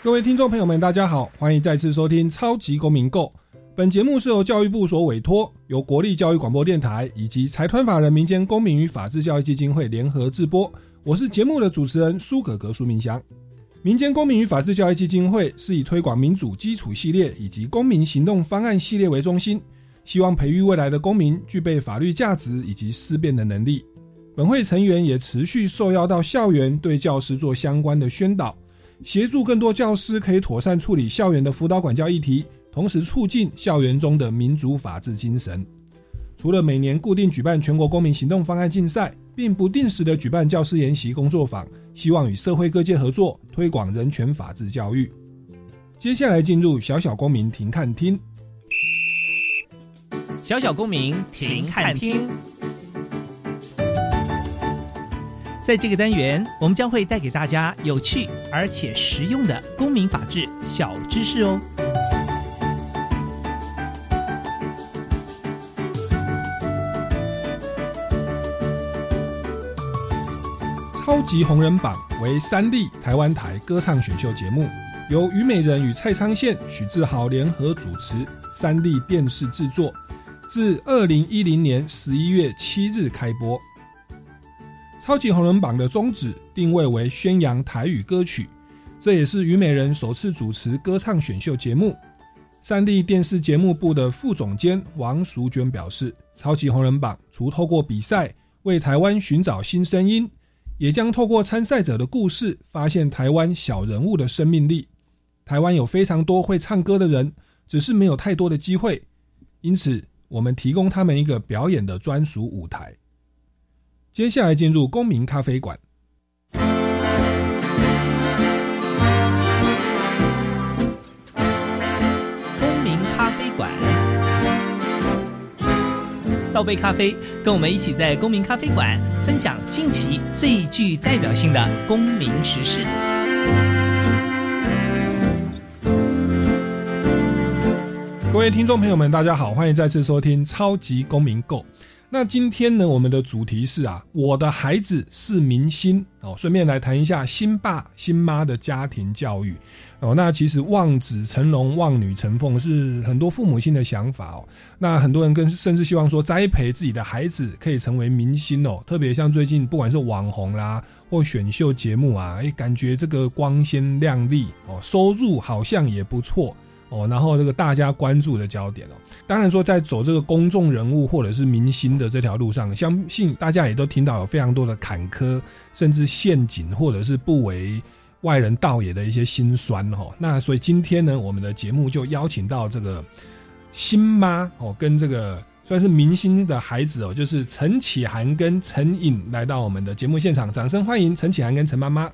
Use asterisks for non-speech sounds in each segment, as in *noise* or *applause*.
各位听众朋友们，大家好，欢迎再次收听《超级公民购》。本节目是由教育部所委托，由国立教育广播电台以及财团法人民间公民与法治教育基金会联合制播。我是节目的主持人苏格格苏明祥。民间公民与法治教育基金会是以推广民主基础系列以及公民行动方案系列为中心，希望培育未来的公民具备法律价值以及思辨的能力。本会成员也持续受邀到校园，对教师做相关的宣导。协助更多教师可以妥善处理校园的辅导管教议题，同时促进校园中的民主法治精神。除了每年固定举办全国公民行动方案竞赛，并不定时的举办教师研习工作坊，希望与社会各界合作推广人权法治教育。接下来进入小小公民庭看厅，小小公民庭看厅。在这个单元，我们将会带给大家有趣而且实用的公民法治小知识哦。超级红人榜为三立台湾台歌唱选秀节目，由虞美人与蔡昌宪、许志豪联合主持，三立电视制作，自二零一零年十一月七日开播。超级红人榜的宗旨定位为宣扬台语歌曲，这也是虞美人首次主持歌唱选秀节目。三立电视节目部的副总监王淑娟表示，超级红人榜除透过比赛为台湾寻找新声音，也将透过参赛者的故事，发现台湾小人物的生命力。台湾有非常多会唱歌的人，只是没有太多的机会，因此我们提供他们一个表演的专属舞台。接下来进入公民咖啡馆。公民咖啡馆，倒杯咖啡，跟我们一起在公民咖啡馆分享近期最具代表性的公民时事。各位听众朋友们，大家好，欢迎再次收听《超级公民购》。那今天呢，我们的主题是啊，我的孩子是明星哦。顺便来谈一下新爸新妈的家庭教育哦。那其实望子成龙、望女成凤是很多父母亲的想法哦。那很多人跟甚至希望说，栽培自己的孩子可以成为明星哦。特别像最近不管是网红啦，或选秀节目啊，哎，感觉这个光鲜亮丽哦，收入好像也不错。哦，然后这个大家关注的焦点哦，当然说在走这个公众人物或者是明星的这条路上，相信大家也都听到有非常多的坎坷，甚至陷阱，或者是不为外人道也的一些辛酸哈。那所以今天呢，我们的节目就邀请到这个新妈哦，跟这个算是明星的孩子哦，就是陈启涵跟陈颖来到我们的节目现场，掌声欢迎陈启涵跟陈妈妈。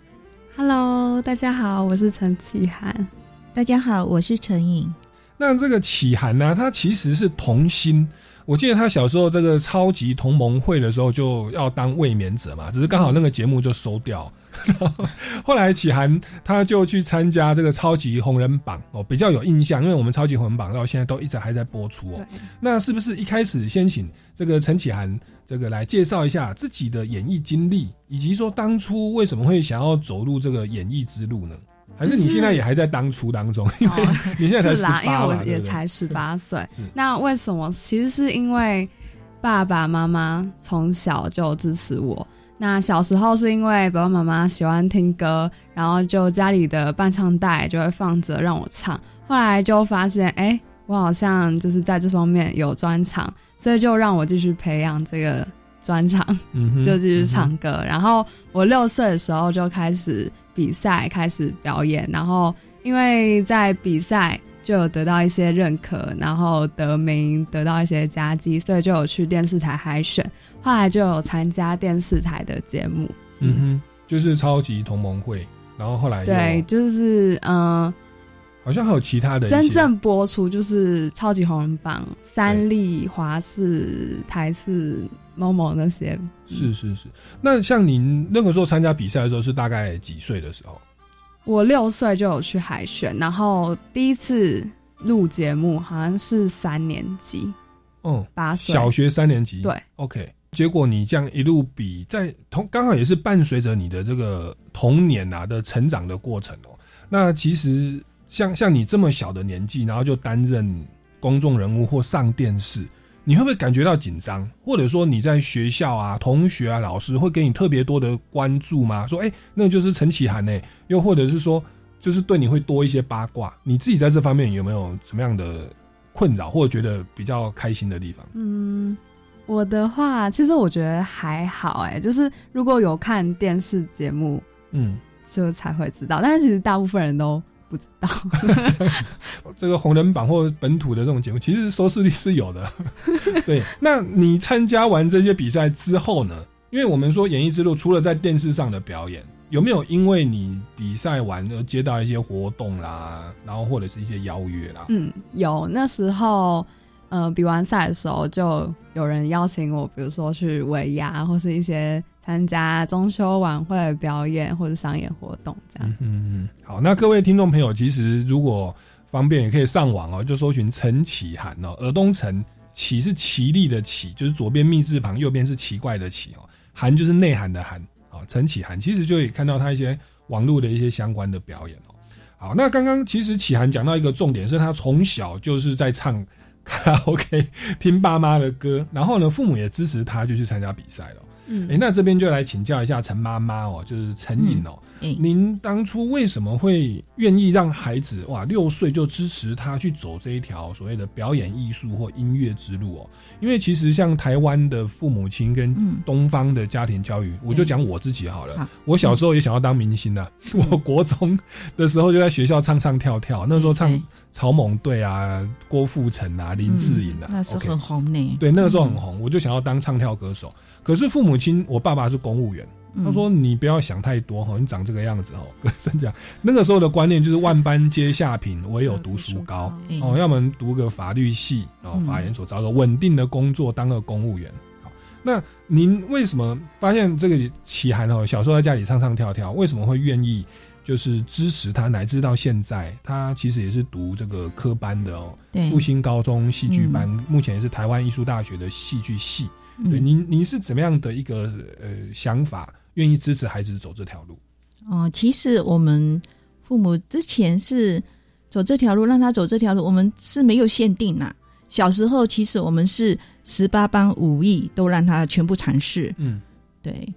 Hello，大家好，我是陈启涵。大家好，我是陈颖。那这个启涵呢，他其实是童星。我记得他小时候这个超级同盟会的时候，就要当卫冕者嘛，只是刚好那个节目就收掉。*laughs* 后来启涵他就去参加这个超级红人榜哦，比较有印象，因为我们超级红人榜到现在都一直还在播出哦。那是不是一开始先请这个陈启涵这个来介绍一下自己的演艺经历，以及说当初为什么会想要走入这个演艺之路呢？还是你现在也还在当初当中，因为 *laughs* 你现在才十八因为我也才十八岁。那为什么？其实是因为爸爸妈妈从小就支持我。那小时候是因为爸爸妈妈喜欢听歌，然后就家里的伴唱带就会放着让我唱。后来就发现，哎，我好像就是在这方面有专长，所以就让我继续培养这个专长，就继续唱歌。然后我六岁的时候就开始。比赛开始表演，然后因为在比赛就有得到一些认可，然后得名得到一些佳绩，所以就有去电视台海选，后来就有参加电视台的节目。嗯哼，就是超级同盟会。然后后来对，就是嗯。好像还有其他的真正播出就是《超级红人榜》、三立、华视、台视、某某那些。是是是，那像您那个时候参加比赛的时候是大概几岁的时候？我六岁就有去海选，然后第一次录节目好像是三年级，嗯，八岁，小学三年级。对，OK。结果你这样一路比，在同刚好也是伴随着你的这个童年啊的成长的过程哦。那其实。像像你这么小的年纪，然后就担任公众人物或上电视，你会不会感觉到紧张？或者说你在学校啊，同学啊，老师会给你特别多的关注吗？说，哎，那就是陈启涵呢？又或者是说，就是对你会多一些八卦？你自己在这方面有没有什么样的困扰，或者觉得比较开心的地方？嗯，我的话，其实我觉得还好，哎，就是如果有看电视节目，嗯，就才会知道。但是其实大部分人都。不知道，*laughs* 这个红人榜或本土的这种节目，其实收视率是有的。*laughs* 对，那你参加完这些比赛之后呢？因为我们说演艺之路，除了在电视上的表演，有没有因为你比赛完而接到一些活动啦，然后或者是一些邀约啦？嗯，有。那时候，呃，比完赛的时候，就有人邀请我，比如说去维亚或是一些。参加中秋晚会表演或者商业活动，这样。嗯嗯，好，那各位听众朋友，其实如果方便，也可以上网哦，就搜寻陈启涵哦，尔东陈启是奇丽的启，就是左边密字旁，右边是奇怪的奇哦，涵就是内涵的涵啊，陈启涵其实就可以看到他一些网络的一些相关的表演哦。好，那刚刚其实启涵讲到一个重点，是他从小就是在唱卡拉 OK，*laughs* 听爸妈的歌，然后呢，父母也支持他，就去参加比赛了。嗯，哎，那这边就来请教一下陈妈妈哦，就是陈颖哦，您当初为什么会愿意让孩子哇六岁就支持他去走这一条所谓的表演艺术或音乐之路哦？因为其实像台湾的父母亲跟东方的家庭教育，我就讲我自己好了。我小时候也想要当明星的，我国中的时候就在学校唱唱跳跳，那时候唱草蜢队啊，郭富城啊，林志颖啊，那是很红呢。对，那个时候很红，我就想要当唱跳歌手。可是父母亲，我爸爸是公务员，他说你不要想太多哈，你长这个样子哈，真讲 *laughs* 那个时候的观念就是万般皆下品，唯有读书高。哦，要么读个法律系然后，法研所找个稳定的工作当个公务员。好，那您为什么发现这个奇涵哦，小时候在家里唱唱跳跳，为什么会愿意就是支持他，乃至到现在他其实也是读这个科班的哦，复兴高中戏剧班，目前也是台湾艺术大学的戏剧系。对，您您是怎么样的一个呃想法，愿意支持孩子走这条路？哦，其实我们父母之前是走这条路，让他走这条路，我们是没有限定呐。小时候其实我们是十八般武艺都让他全部尝试。嗯，对。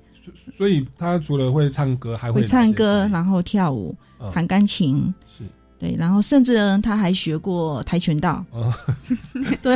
所以他除了会唱歌，还会唱歌，然后跳舞，弹钢琴。是。对，然后甚至呢他还学过跆拳道，*laughs* 对，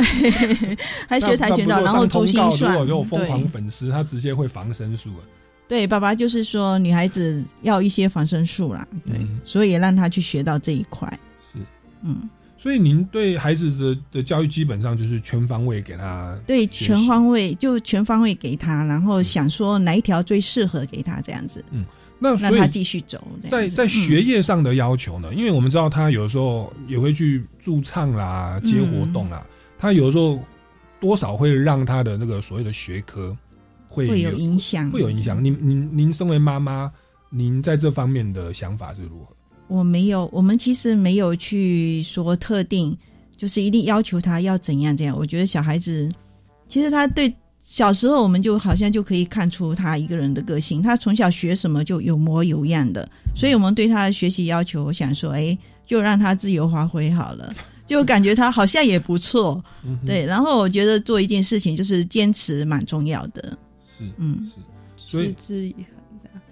*laughs* 还学跆拳道，然后珠心算。如果有疯狂粉丝，他直接会防身术了。对，爸爸就是说女孩子要一些防身术啦，对，所以也让他去学到这一块。是，嗯，所以您对孩子的的教育基本上就是全方位给他，对，全方位就全方位给他，然后想说哪一条最适合给他这样子，嗯。那让他继续走。在在学业上的要求呢？因为我们知道他有时候也会去驻唱啦、接活动啦，他有时候多少会让他的那个所谓的学科会会有影响，会有影响。您您您身为妈妈，您在这方面的想法是如何？我没有，我们其实没有去说特定，就是一定要求他要怎样怎样。我觉得小孩子其实他对。小时候我们就好像就可以看出他一个人的个性，他从小学什么就有模有样的，所以我们对他的学习要求，我想说，哎，就让他自由发挥好了，*laughs* 就感觉他好像也不错，对。然后我觉得做一件事情就是坚持蛮重要的，是，嗯，是，所以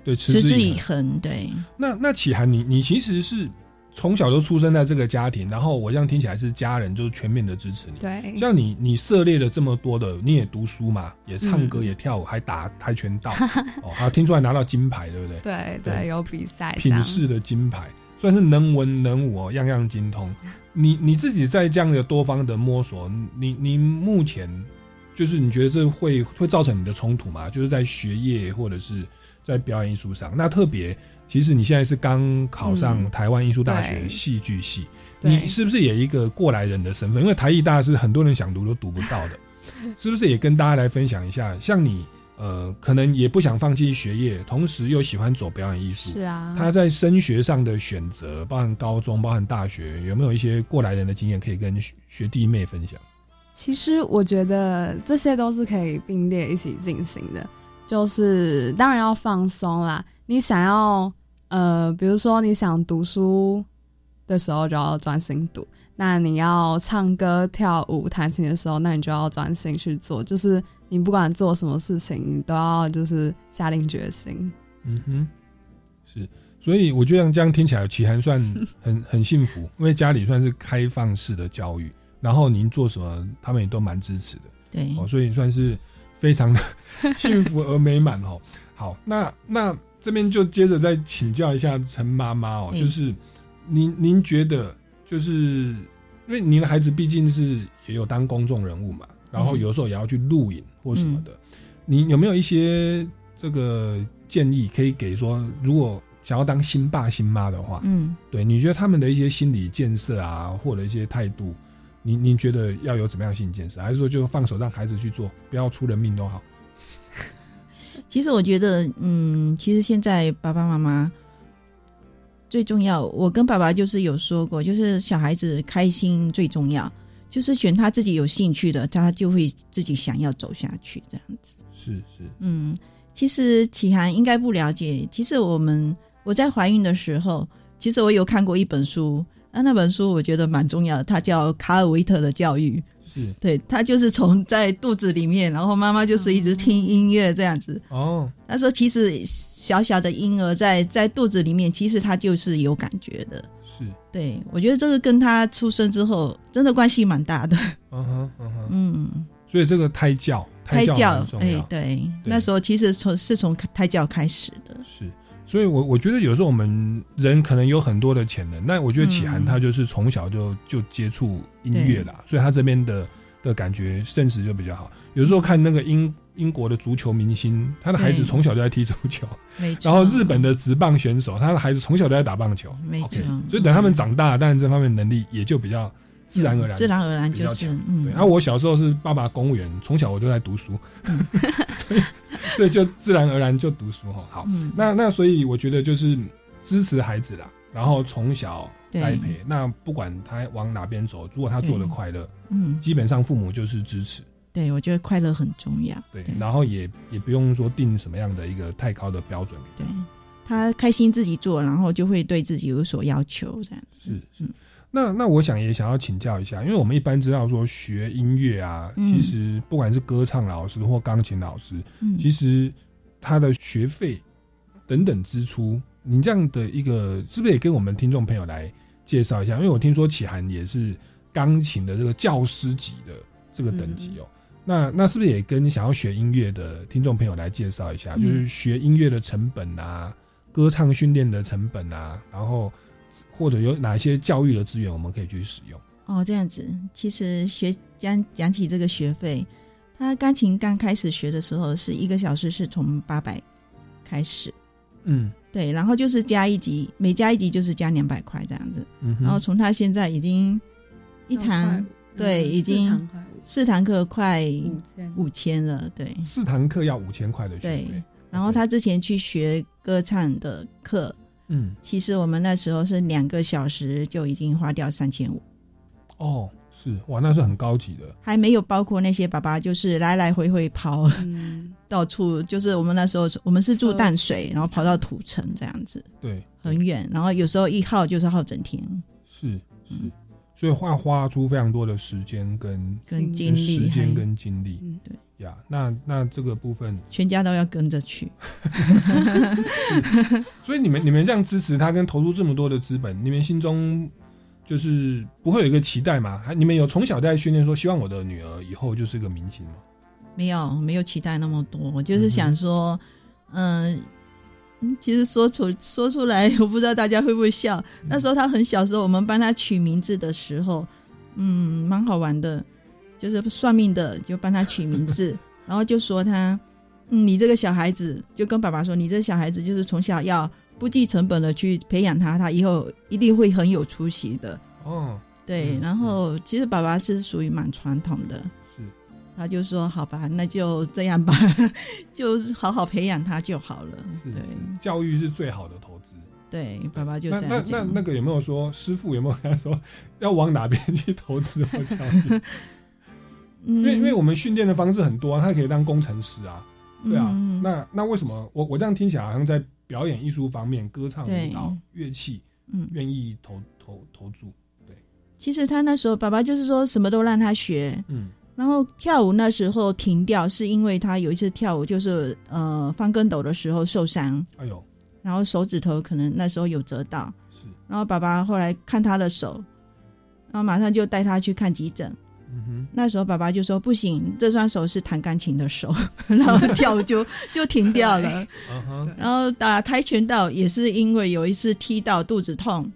对，持之以恒，对。那那启涵，你你其实是。从小就出生在这个家庭，然后我这样听起来是家人就是全面的支持你。对，像你，你涉猎了这么多的，你也读书嘛，也唱歌，也跳舞，还打跆拳道，*laughs* 哦，还听出来拿到金牌，对不对？对对，有比赛，品势的金牌，算是能文能武哦，样样精通。*laughs* 你你自己在这样的多方的摸索，你你目前就是你觉得这会会造成你的冲突吗？就是在学业或者是在表演艺术上。那特别，其实你现在是刚考上台湾艺术大学戏剧系，你是不是也一个过来人的身份？因为台艺大是很多人想读都读不到的，*laughs* 是不是也跟大家来分享一下？像你。呃，可能也不想放弃学业，同时又喜欢走表演艺术。是啊，他在升学上的选择，包含高中，包含大学，有没有一些过来人的经验可以跟学弟妹分享？其实我觉得这些都是可以并列一起进行的，就是当然要放松啦。你想要呃，比如说你想读书的时候就要专心读，那你要唱歌、跳舞、弹琴的时候，那你就要专心去做，就是。你不管做什么事情，你都要就是下定决心。嗯哼，是，所以我觉得这样听起来，齐涵算 *laughs* 很很幸福，因为家里算是开放式的教育，然后您做什么，他们也都蛮支持的。对，哦，所以算是非常的幸福而美满哦。*laughs* 好，那那这边就接着再请教一下陈妈妈哦，就是您您觉得，就是因为您的孩子毕竟是也有当公众人物嘛。然后有时候也要去录影或什么的，你有没有一些这个建议可以给说，如果想要当新爸新妈的话，嗯，对，你觉得他们的一些心理建设啊，或者一些态度，你你觉得要有怎么样心理建设，还是说就放手让孩子去做，不要出人命都好？*laughs* 其实我觉得，嗯，其实现在爸爸妈妈最重要，我跟爸爸就是有说过，就是小孩子开心最重要。就是选他自己有兴趣的，他就会自己想要走下去，这样子。是是，嗯，其实启涵应该不了解。其实我们我在怀孕的时候，其实我有看过一本书，啊，那本书我觉得蛮重要的，它叫《卡尔维特的教育》。是，对他就是从在肚子里面，然后妈妈就是一直听音乐这样子。哦，他说其实小小的婴儿在在肚子里面，其实他就是有感觉的。是。对，我觉得这个跟他出生之后真的关系蛮大的。嗯哼，嗯哼，嗯，所以这个胎教，胎教，哎，对，那时候其实从是从胎教开始所以我我觉得有时候我们人可能有很多的潜能，那我觉得启涵他就是从小就就接触音乐啦，所以他这边的的感觉甚至就比较好。有时候看那个英。英国的足球明星，他的孩子从小就在踢足球，然后日本的职棒选手，他的孩子从小就在打棒球，没错。所以等他们长大，当然这方面能力也就比较自然而然，自然而然就是嗯。对，然后我小时候是爸爸公务员，从小我就在读书，所以 *laughs* 所以就自然而然就读书哈。好，那那所以我觉得就是支持孩子啦，然后从小栽培，那不管他往哪边走，如果他做的快乐，嗯，基本上父母就是支持。对，我觉得快乐很重要。对，然后也也不用说定什么样的一个太高的标准。对，他开心自己做，然后就会对自己有所要求，这样子。是是。那那我想也想要请教一下，因为我们一般知道说学音乐啊，其实不管是歌唱老师或钢琴老师，其实他的学费等等支出，你这样的一个是不是也跟我们听众朋友来介绍一下？因为我听说启涵也是钢琴的这个教师级的这个等级哦。那那是不是也跟想要学音乐的听众朋友来介绍一下？就是学音乐的成本啊，歌唱训练的成本啊，然后或者有哪一些教育的资源我们可以去使用？哦，这样子，其实学讲讲起这个学费，他钢琴刚开始学的时候是一个小时是从八百开始，嗯，对，然后就是加一级，每加一级就是加两百块这样子，嗯，然后从他现在已经一堂，对，已经。四堂课快五千五千了，对。四堂课要五千块的学费。对，然后他之前去学歌唱的课，嗯，其实我们那时候是两个小时就已经花掉三千五。哦，是哇，那是很高级的。还没有包括那些爸爸，就是来来回回跑，*laughs* 到处就是我们那时候我们是住淡水，然后跑到土城这样子，对，很远，然后有时候一耗就是耗整天。是是。所以会花出非常多的时间跟跟精力，时间跟精力，嗯，对呀。那那这个部分，全家都要跟着去。*laughs* 所以你们你们这样支持他，跟投入这么多的资本，你们心中就是不会有一个期待吗？还你们有从小在训练说，希望我的女儿以后就是个明星吗？没有，没有期待那么多。我就是想说，嗯。其实说出说出来，我不知道大家会不会笑。那时候他很小时候，我们帮他取名字的时候，嗯，蛮好玩的。就是算命的就帮他取名字，然后就说他，嗯，你这个小孩子就跟爸爸说，你这小孩子就是从小要不计成本的去培养他，他以后一定会很有出息的。哦，对，嗯然后其实爸爸是属于蛮传统的，是他就说好吧，那就这样吧，*laughs* 就是好好培养他就好了。对教育是最好的投资。对，爸爸就那那那这样讲。那个有没有说师傅有没有跟他说要往哪边去投资或教育？因 *laughs* 因为因为我们训练的方式很多啊，他可以当工程师啊，对啊。嗯那那为什么我我这样听起来好像在表演艺术方面，歌唱、对舞蹈、乐器，嗯，愿意投投投注？对其实他那时候爸爸就是说什么都让他学，嗯然后跳舞那时候停掉，是因为他有一次跳舞就是呃翻跟斗的时候受伤，哎呦，然后手指头可能那时候有折到，是，然后爸爸后来看他的手，然后马上就带他去看急诊。嗯哼，那时候爸爸就说不行，这双手是弹钢琴的手，*laughs* 然后跳舞就 *laughs* 就停掉了。*laughs* 嗯哼，然后打跆拳道也是因为有一次踢到肚子痛，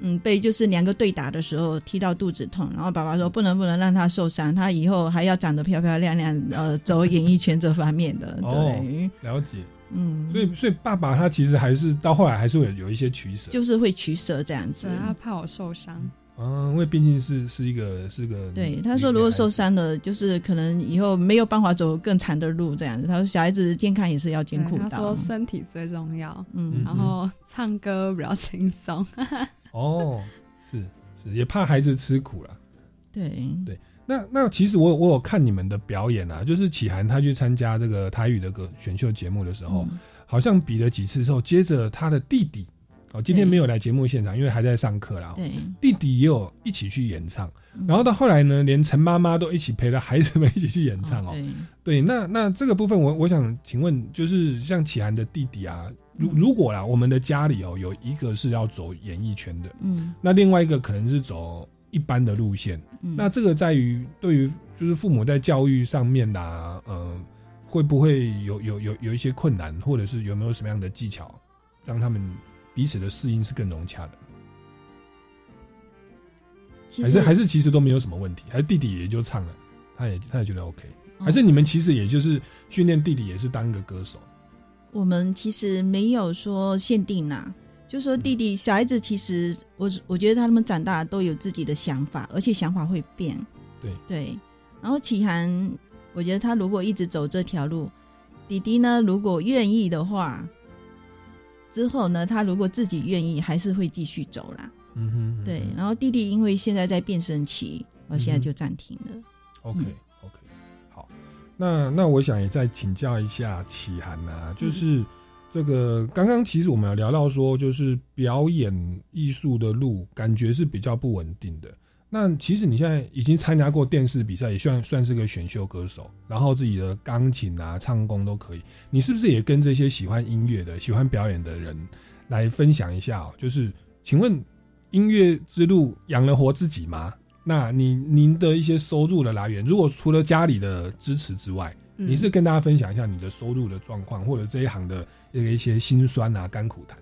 嗯，被就是两个对打的时候踢到肚子痛，然后爸爸说不能不能让他受伤，他以后还要长得漂漂亮亮，呃，走演艺圈这方面的，哦对，了解。嗯，所以所以爸爸他其实还是到后来还是会有有一些取舍，就是会取舍这样子对。他怕我受伤，嗯，因为毕竟是是一个是个对，他说如果受，伤了，就是可能以后没有办法走更长的路这样子。他说小孩子健康也是要对兼顾到他说，身体最重要，嗯然后唱歌比较轻松。孩哦，是是也怕孩子吃苦了。对。对那那其实我我有看你们的表演啊，就是启涵他去参加这个台语的个选秀节目的时候，嗯。好像比了几次之后，接着他的弟弟，哦，今天对没有来节目现场，因为还在上课啦。哦对，弟弟也有一起去演唱，嗯。然后到后来呢，连陈妈妈都一起陪着孩子们一起去演唱哦。对，对，那那这个部分我我想请问，就是像启涵的弟弟啊，如嗯如果啦，我们的家里哦有一个是要走演艺圈的，嗯那另外一个可能是走一般的路线，嗯，那这个在于对于就是父母在教育上面呐、啊，呃，会不会有有有有一些困难，或者是有没有什么样的技巧，让他们彼此的适应是更融洽的？还是还是其实都没有什么问题？还是弟弟也就唱了，他也他也觉得 OK？哦还是你们其实也就是训练弟弟也是当一个歌手？我们其实没有说限定啦，就说弟弟小孩子其实我我觉得他们长大都有自己的想法，而且想法会变。对对，然后启涵，我觉得他如果一直走这条路，弟弟呢如果愿意的话，之后呢他如果自己愿意，还是会继续走啦。嗯哼，嗯对，然后弟弟因为现在在变声期，我现在就暂停了。OK 嗯 OK，好，那那我想也再请教一下启涵啊，就是这个刚刚其实我们有聊到说，就是表演艺术的路感觉是比较不稳定的。那其实你现在已经参加过电视比赛，也算算是个选秀歌手，然后自己的钢琴啊、唱功都可以。你是不是也跟这些喜欢音乐的、喜欢表演的人来分享一下、哦？就是请问音乐之路养得活自己吗？那你您的一些收入的来源，如果除了家里的支持之外，嗯你是跟大家分享一下你的收入的状况，或者这一行的一个一些辛酸啊、甘苦谈。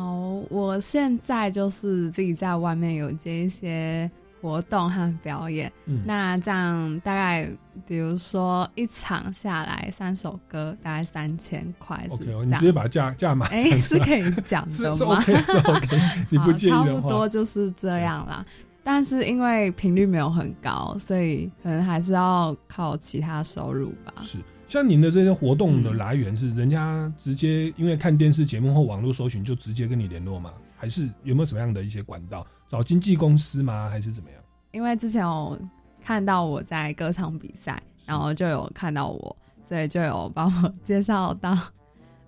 哦，我现在就是自己在外面有接一些活动和表演，嗯，那这样大概比如说一场下来三首歌，大概三千块是 OK，哦，你直接样。把价价码哎、是可以讲是是的吗？*laughs* OK 是 OK，*laughs* 你不介意的话差不多，就是这样啦。但是因为频率没有很高，所以可能还是要靠其他收入吧。是像您的这些活动的来源是人家直接因为看电视节目或网络搜寻就直接跟你联络吗？还是有没有什么样的一些管道？找经纪公司吗？还是怎么样？因为之前有看到我在歌唱比赛，然后就有看到我，所以就有帮我 *laughs* 介绍到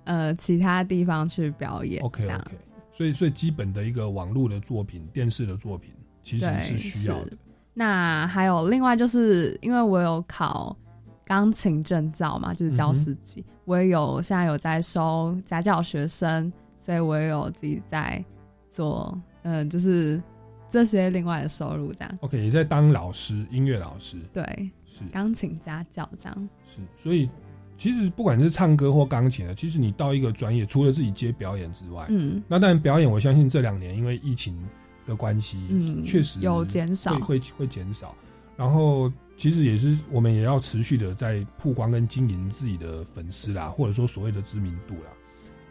呃其他地方去表演。OK OK，所以所以基本的一个网络的作品、电视的作品其实对是需要的。那还有另外就是因为我有考钢琴证照嘛，就是教师级，我也有现在有在收家教学生，所以我也有自己在做，嗯，就是这些另外的收入这样。OK，也在当老师，音乐老师对，是钢琴家教这样。是，所以其实不管是唱歌或钢琴的，其实你到一个专业，除了自己接表演之外，嗯，那当然表演，我相信这两年因为疫情的关系，嗯确实有减少。会会会减少。然后其实也是我们也要持续的在曝光跟经营自己的粉丝啦，或者说所谓的知名度啦。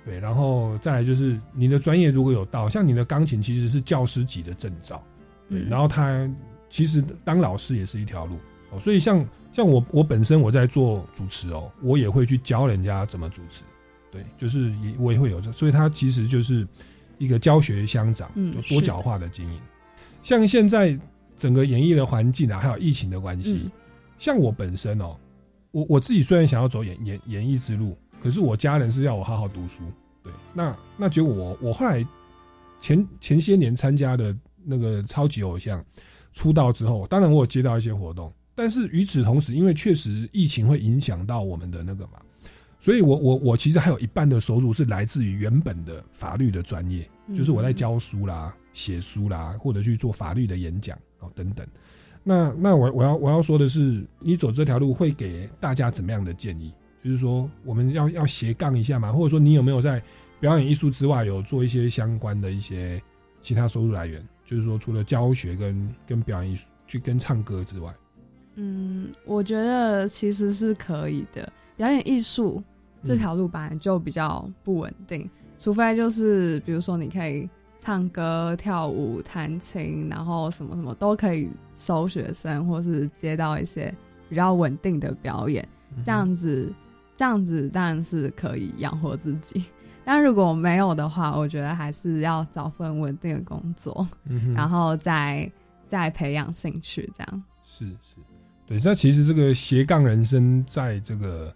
对，然后再来就是你的专业如果有到，像你的钢琴其实是教师级的证照，对，然后他其实当老师也是一条路。哦，所以像像我我本身我在做主持哦，我也会去教人家怎么主持，对，就是也我也会有这，所以他其实就是一个教学相长，就多角化的经营。像现在整个演艺的环境啊，还有疫情的关系，像我本身哦，我我自己虽然想要走演演演艺之路。可是我家人是要我好好读书，对，那那结果我我后来前前些年参加的那个超级偶像出道之后，当然我有接到一些活动，但是与此同时，因为确实疫情会影响到我们的那个嘛，所以我我我其实还有一半的收入是来自于原本的法律的专业，就是我在教书啦、写书啦，或者去做法律的演讲哦等等。那那我我要我要说的是，你走这条路会给大家怎么样的建议？就是说，我们要要斜杠一下嘛，或者说你有没有在表演艺术之外有做一些相关的一些其他收入来源？就是说，除了教学跟跟表演艺术，去跟唱歌之外，嗯，我觉得其实是可以的。表演艺术这条路本来就比较不稳定，除非就是比如说你可以唱歌、跳舞、弹琴，然后什么什么都可以收学生，或是接到一些比较稳定的表演，这样子。这样子当然是可以养活自己，*laughs* 但如果没有的话，我觉得还是要找份稳定的工作，然后再再培养兴趣。这样是是，对。那其实这个斜杠人生，在这个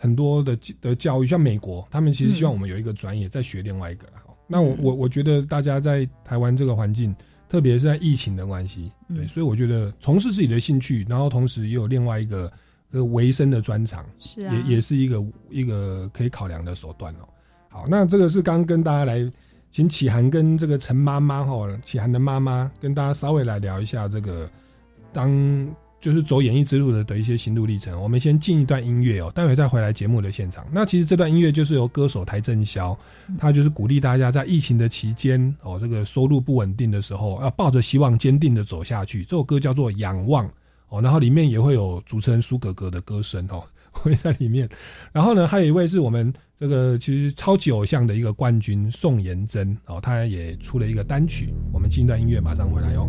很多的的教育，像美国，他们其实希望我们有一个专业，再学另外一个了。那我我我觉得大家在台湾这个环境，特别是在疫情的关系，对，所以我觉得从事自己的兴趣，然后同时也有另外一个。个维生的专长是啊，也也是一个一个可以考量的手段哦。好，那这个是刚跟大家来，请启涵跟这个陈妈妈哈，启涵的妈妈跟大家稍微来聊一下这个当就是走演艺之路的的一些心路历程。我们先进一段音乐哦，待会再回来节目的现场。那其实这段音乐就是由歌手邰正宵，他就是鼓励大家在疫情的期间哦，这个收入不稳定的时候，要抱着希望坚定的走下去。这首歌叫做《仰望》。哦，然后里面也会有主持人苏格格的歌声哦，*laughs* 会在里面。然后呢，还有一位是我们这个其实超级偶像的一个冠军宋妍珍哦，他也出了一个单曲。我们进一段音乐，马上回来哟。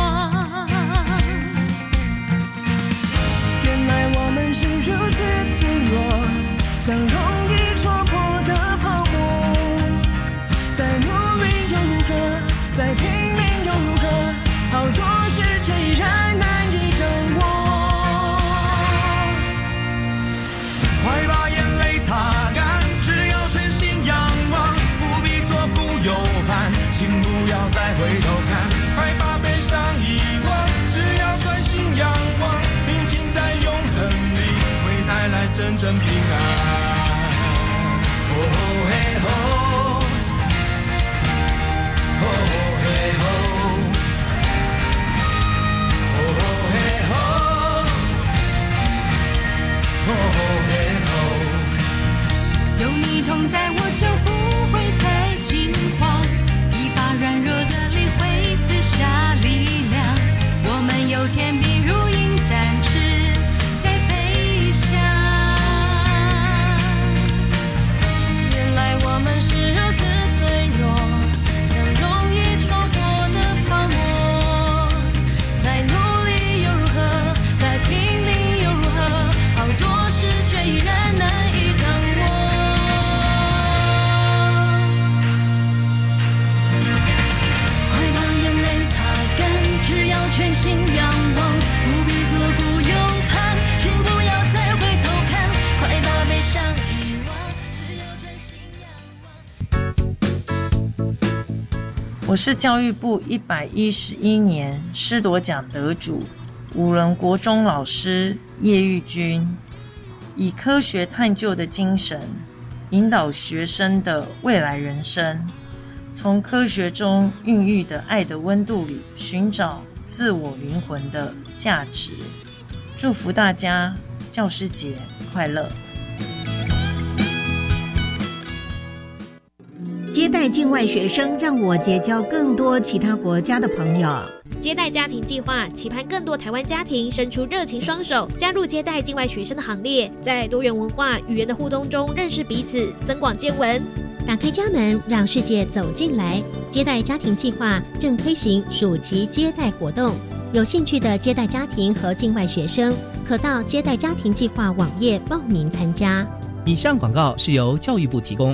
像是教育部一百一十一年师铎奖得主五人国中老师叶玉君，以科学探究的精神，引导学生的未来人生，从科学中孕育的爱的温度里，寻找自我灵魂的价值。祝福大家教师节快乐！接待境外学生，让我结交更多其他国家的朋友。接待家庭计划期盼更多台湾家庭伸出热情双手，加入接待境外学生的行列，在多元文化语言的互动中认识彼此，增广见闻。打开家门，让世界走进来。接待家庭计划正推行暑期接待活动，有兴趣的接待家庭和境外学生，可到接待家庭计划网页报名参加。以上广告是由教育部提供。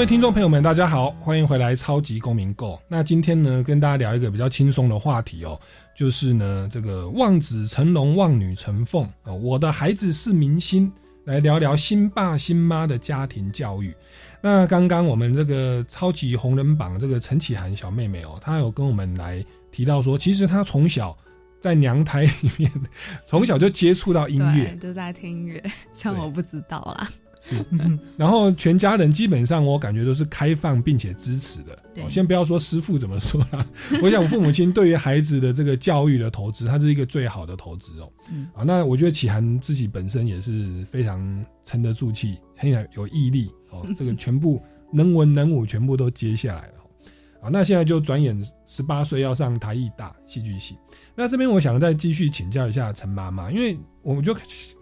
位听众朋友们，大家好，欢迎回来《超级公民购》。那今天呢，跟大家聊一个比较轻松的话题哦，就是呢，这个望子成龙，望女成凤啊、我的孩子是明星，来聊聊新爸新妈的家庭教育。那刚刚我们这个超级红人榜这个陈启涵小妹妹哦，她有跟我们来提到说，其实她从小在娘胎里面，从小就接触到音乐对，，就在听音乐，像我不知道啦。是，然后全家人基本上我感觉都是开放并且支持的。对哦先不要说师傅怎么说啦，*laughs* 我想我父母亲对于孩子的这个教育的投资，它是一个最好的投资哦。嗯啊，那我觉得启涵自己本身也是非常沉得住气，很有有毅力哦，这个全部能文能武全部都接下来了。啊，那现在就转眼十八岁要上台艺大戏剧系。那这边我想再继续请教一下陈妈妈，因为我们就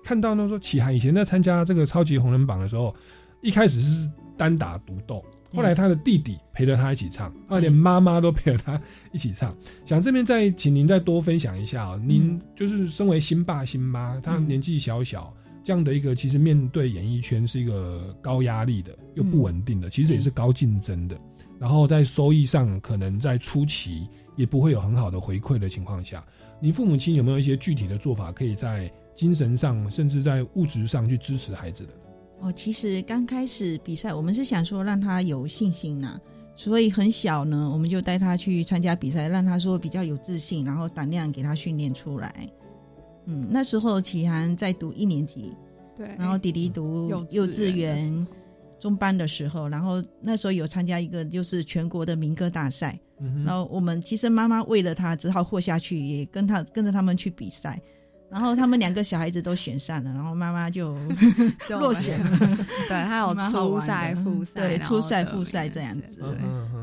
看到呢说启涵以前在参加这个超级红人榜的时候，一开始是单打独斗，后来他的弟弟陪着他一起唱，啊，连妈妈都陪着他一起唱。想这边再请您再多分享一下哦，您就是身为新爸新妈，他年纪小小。这样的一个其实面对演艺圈是一个高压力的又不稳定的，其实也是高竞争的。然后在收益上可能在初期也不会有很好的回馈的情况下，你父母亲有没有一些具体的做法，可以在精神上甚至在物质上去支持孩子的？哦，其实刚开始比赛，我们是想说让他有信心呐、所以很小呢，我们就带他去参加比赛，让他说比较有自信，然后胆量给他训练出来。嗯，那时候启涵在读一年级，对，然后弟弟读幼幼稚园中班的时候，然后那时候有参加一个就是全国的民歌大赛，嗯然后我们其实妈妈为了他只好活下去，也跟他跟着他们去比赛。然后他们两个小孩子都选上了，然后妈妈就 *laughs* 就落选了。*laughs* 对他有初赛、复赛，对初赛、复赛这样子。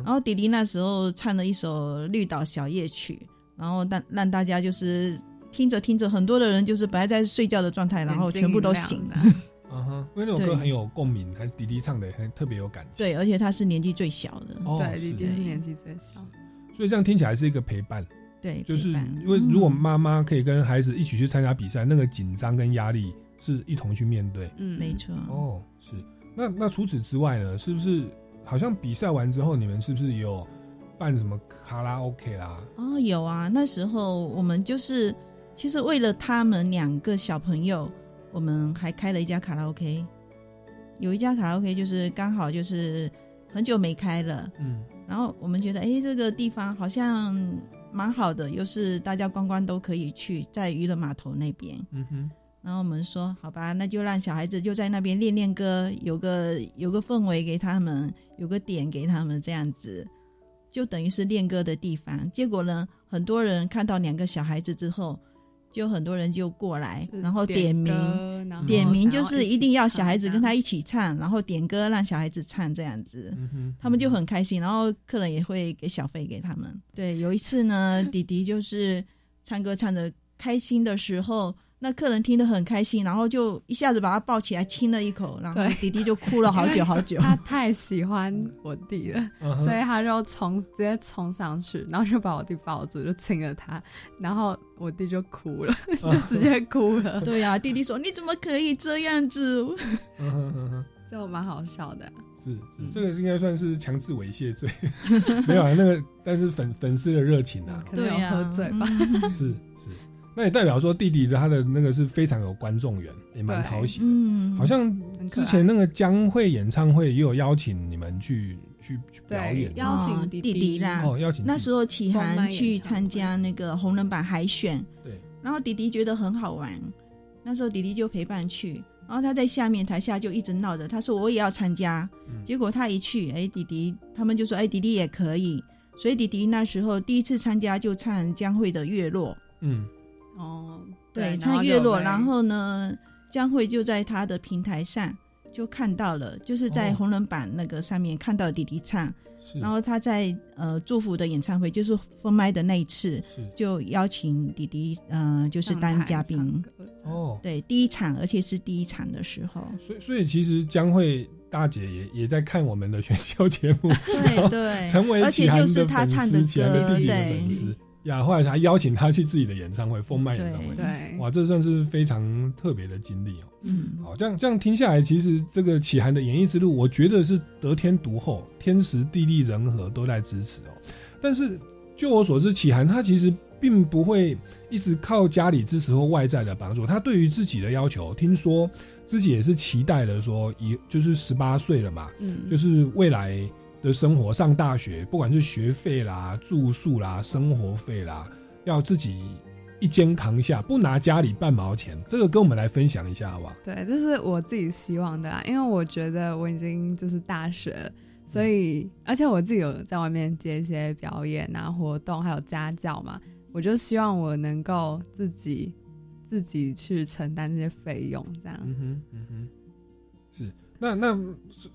然后弟弟那时候唱了一首《绿岛小夜曲》，然后让让大家就是听着听着，很多的人就是本来在睡觉的状态，然后全部都醒了。因为那首歌很有共鸣，还迪迪唱的很特别有感情。对，而且他是年纪最小的。哦对，迪迪是是年纪最小。所以这样听起来是一个陪伴。对，就是因为如果妈妈可以跟孩子一起去参加比赛，那个紧张跟压力是一同去面对。嗯，没错。哦，是。那那除此之外呢？是不是好像比赛完之后，你们是不是有办什么卡拉 OK 啦？哦，有啊，那时候我们就是其实为了他们两个小朋友，我们还开了一家卡拉 OK。有一家卡拉 OK 就是刚好就是很久没开了，嗯，然后我们觉得，哎，这个地方好像蛮好的，又是大家观光都可以去，在娱乐码头那边。嗯哼，然后我们说，好吧，那就让小孩子就在那边练练歌，有个有个氛围给他们，有个点给他们，这样子，就等于是练歌的地方。结果呢，很多人看到两个小孩子之后，就很多人就过来，然后点名，点名就是一定要小孩子跟他一起唱，然后点歌让小孩子唱这样子，他们就很开心。然后客人也会给小费给他们。对，有一次呢，弟弟就是唱歌唱的开心的时候。那客人听得很开心，然后就一下子把他抱起来亲了一口，然后弟弟就哭了好久好久。*laughs* 他太喜欢我弟了，所以他就冲直接冲上去，然后就把我弟抱住，就亲了他，然后我弟就哭了，*laughs* 就直接哭了。*laughs* 对呀，弟弟说：“你怎么可以这样子？”就蛮好笑的。是是，这个应该算是强制猥亵罪，没有啊？那个，但是粉粉丝的热情啊，可能有喝醉吧？是是。那也代表说弟弟的他的那个是非常有观众缘，也蛮讨喜的。嗯，好像之前那个江蕙演唱会也有邀请你们去去去表演，邀请弟弟啦。哦，邀请那时候启涵去参加那个红人版海选，对。然后弟弟觉得很好玩，那时候弟弟就陪伴去，然后他在下面台下就一直闹着，他说我也要参加。结果他一去，哎，弟弟他们就说，哎，弟弟也可以。所以弟弟那时候第一次参加就唱江蕙的《月落》。嗯。哦，对，唱月落，然后呢，将会就在他的平台上就看到了，就是在红人版那个上面看到弟弟唱，然后他在呃祝福的演唱会，就是封麦的那一次，就邀请弟弟，呃，就是当嘉宾。哦，对，第一场，而且是第一场的时候。所以，所以其实将会大姐也也在看我们的选秀节目，*laughs* 对对，成为而且就是他唱的歌，对。呀，后来还邀请他去自己的演唱会，封麦演唱会，对，哇，这算是非常特别的经历哦。嗯，好，这样这样听下来，其实这个启涵的演艺之路，我觉得是得天独厚，天时地利人和都在支持哦。但是就我所知，启涵他其实并不会一直靠家里支持或外在的帮助，他对于自己的要求，听说自己也是期待的，说一就是十八岁了嘛，嗯，就是未来。的生活上大学，不管是学费啦、住宿啦、生活费啦，要自己一肩扛下，不拿家里半毛钱。这个跟我们来分享一下，好不好？对，这是我自己希望的啊，因为我觉得我已经就是大学，所以而且我自己有在外面接一些表演啊、活动，还有家教嘛，我就希望我能够自己自己去承担这些费用，这样。嗯哼，嗯哼，是。那那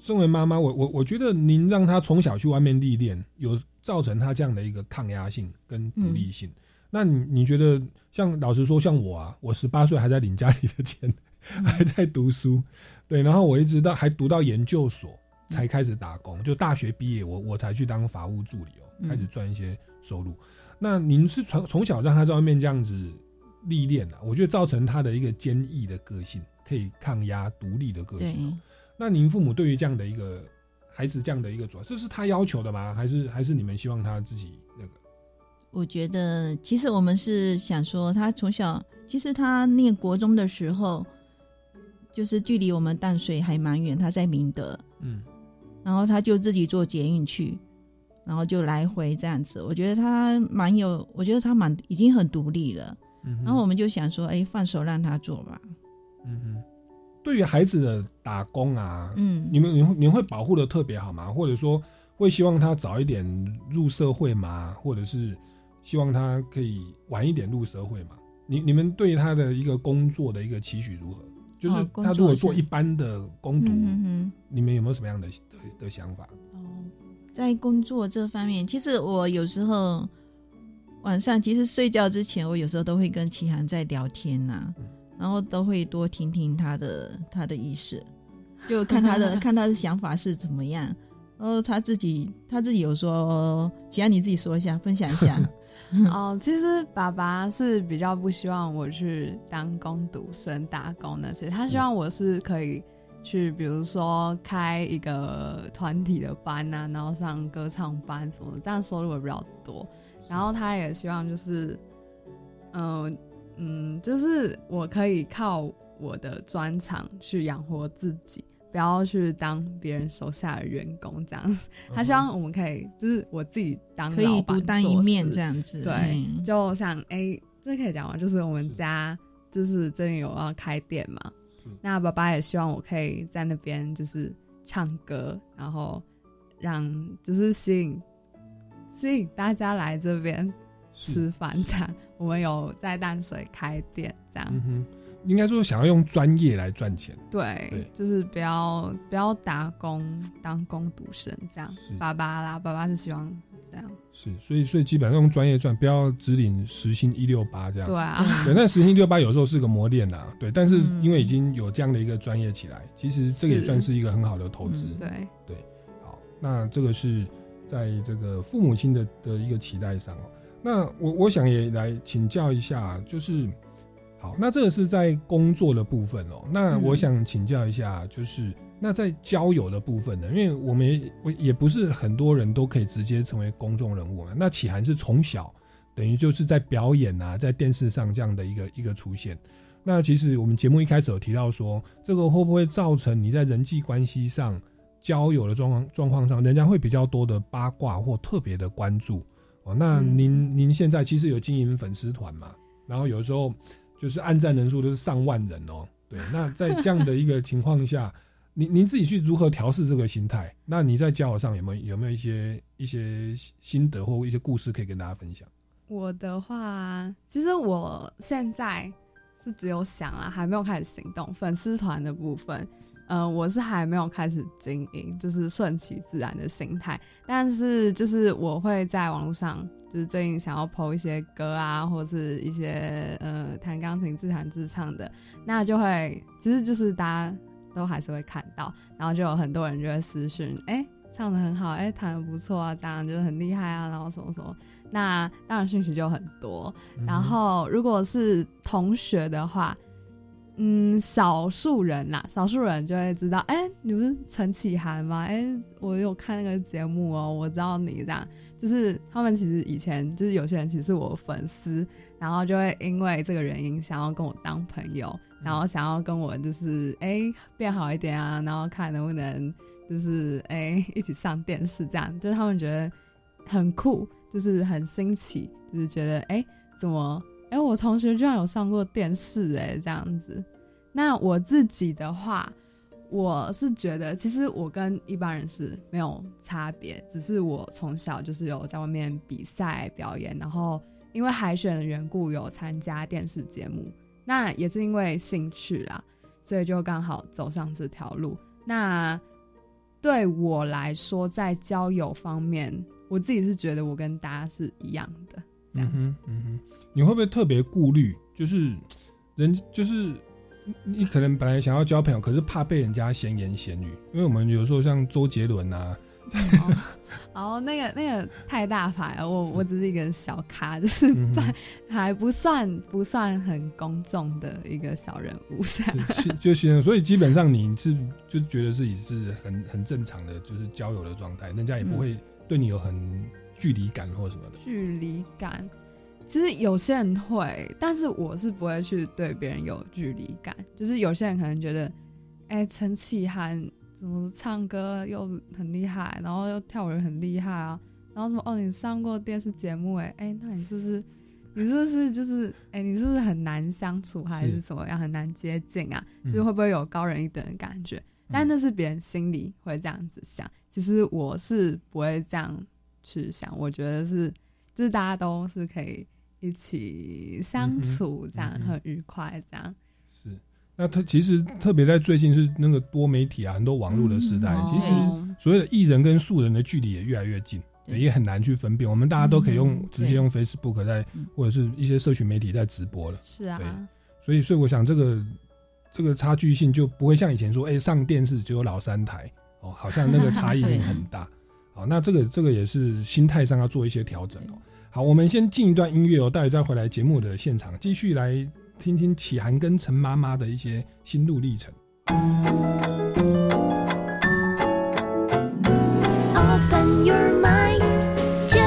身为妈妈，我我我觉得您让他从小去外面历练，有造成他这样的一个抗压性跟独立性。那你你觉得，像老实说，像我啊，我十八岁还在领家里的钱，*laughs* 还在读书，对，然后我一直到还读到研究所才开始打工，就大学毕业我我才去当法务助理哦，开始赚一些收入。那您是从从小让他在外面这样子历练啊，我觉得造成他的一个坚毅的个性，可以抗压独立的个性。那您父母对于这样的一个孩子这样的一个主要，这是他要求的吗？还是还是你们希望他自己那个？我觉得其实我们是想说，他从小其实他念国中的时候，就是距离我们淡水还蛮远，他在明德，嗯，然后他就自己坐捷运去，然后就来回这样子。我觉得他蛮有，我觉得他蛮已经很独立了。嗯然后我们就想说，哎，放手让他做吧。嗯哼。对于孩子的打工啊，嗯，你们你会你会保护的特别好吗？或者说会希望他早一点入社会吗？或者是希望他可以晚一点入社会吗？你你们对他的一个工作的一个期许如何？就是他如果做一般的工读，你们有没有什么样的的的想法？哦，在工作这方面，其实我有时候晚上其实睡觉之前，我有时候都会跟齐涵在聊天呐。然后都会多听听他的他的意思，*laughs* 就看他的 *laughs* 看他的想法是怎么样。然后他自己他自己有说，其他你自己说一下，分享一下。*laughs* 哦，其实爸爸是比较不希望我去当工读生打工那些，他希望我是可以去，比如说开一个团体的班啊，然后上歌唱班什么的，这样收入会比较多。然后他也希望就是，嗯。嗯，就是我可以靠我的专长去养活自己，不要去当别人手下的员工这样子。他希望我们可以，就是我自己当可以老板独当一面这样子对，嗯就像哎、这可以讲吗？就是我们家就是这边有要开店嘛，那爸爸也希望我可以在那边就是唱歌，然后让就是吸引吸引大家来这边吃饭这样。我们有在淡水开店这样，嗯哼，应该说想要用专业来赚钱。对，对就是不要不要打工当工读生这样。爸爸啦，爸爸是希望是这样。是，所以所以基本上用专业赚，不要只领时薪一六八这样。对啊对，但时薪一六八有时候是个磨练啦。对，但是嗯因为已经有这样的一个专业起来，其实这个也算是一个很好的投资。嗯对对，好，那这个是在这个父母亲的的一个期待上哦。那我我想也来请教一下，就是好，那这个是在工作的部分哦。那我想请教一下，就是那在交友的部分呢？因为我们也我也不是很多人都可以直接成为公众人物嘛。那启涵是从小等于就是在表演啊，在电视上这样的一个一个出现。那其实我们节目一开始有提到说，这个会不会造成你在人际关系上、交友的状况状况上，人家会比较多的八卦或特别的关注哦？那您、您现在其实有经营粉丝团嘛？然后有时候就是按赞人数都是上万人哦。对，那在这样的一个情况下，您您自己去如何调试这个心态？那你在交友上有没有有没有一些一些心得或一些故事可以跟大家分享？我的话，其实我现在是只有想啊，还没有开始行动。粉丝团的部分，呃，我是还没有开始经营，就是顺其自然的心态。但是就是我会在网络上，就是最近想要 PO 一些歌啊，或是一些呃弹钢琴自弹自唱的，那就会其实就是大家都还是会看到，然后就有很多人就会私讯，哎、唱的很好，哎、弹的不错啊，当然就是很厉害啊，然后什么什么。那当然讯息就很多，然后如果是同学的话，嗯，少数人啦，少数人就会知道，哎、你不是陈启涵吗？哎、我有看那个节目哦，我知道你这样，就是他们其实以前就是有些人其实是我粉丝，然后就会因为这个原因想要跟我当朋友，然后想要跟我就是哎、变好一点啊，然后看能不能就是哎、一起上电视这样，就是他们觉得很酷，就是很新奇，就是觉得哎、怎么哎、我同学居然有上过电视哎、这样子。那我自己的话，我是觉得其实我跟一般人是没有差别，只是我从小就是有在外面比赛表演，然后因为海选的缘故有参加电视节目，那也是因为兴趣啦，所以就刚好走上这条路。那对我来说，在交友方面，我自己是觉得我跟大家是一样的。嗯哼，嗯哼，你会不会特别顾虑？就是人，就是你你可能本来想要交朋友，可是怕被人家闲言闲语，因为我们有时候像周杰伦啊，哦，那个那个太大牌了，我我只是一个小咖，就是嗯还还不算不算很公众的一个小人物。是 *laughs* 就行，所以基本上你是就觉得自己是很很正常的，就是交友的状态，人家也不会对你有很距离感或什么的。距离感，其实有些人会，但是我是不会去对别人有距离感。就是有些人可能觉得，哎、陈启涵怎么唱歌又很厉害，然后又跳舞也很厉害啊，然后什么哦，你上过电视节目、哎，哎，那你是不是？你是不是就是哎、你是不是很难相处，还是是怎么样很难接近啊？嗯就是会不会有高人一等的感觉？但那是别人心里会这样子想，其实我是不会这样去想。我觉得是，就是大家都是可以一起相处，这样、很愉快，这样。是那特其实特别在最近是那个多媒体啊，很多网络的时代，嗯其实哦所谓的艺人跟素人的距离也越来越近，也很难去分辨。我们大家都可以用、嗯直接用 Facebook 在、或者是一些社群媒体在直播了。是啊对，所以所以我想这个这个差距性就不会像以前说，哎、上电视只有老三台哦，好像那个 *laughs* 差异性很大。好，那这个这个也是心态上要做一些调整哦。好，我们先进一段音乐哦，待会再回来节目的现场，继续来听听启涵跟陈妈妈的一些心路历程。Open your mind，就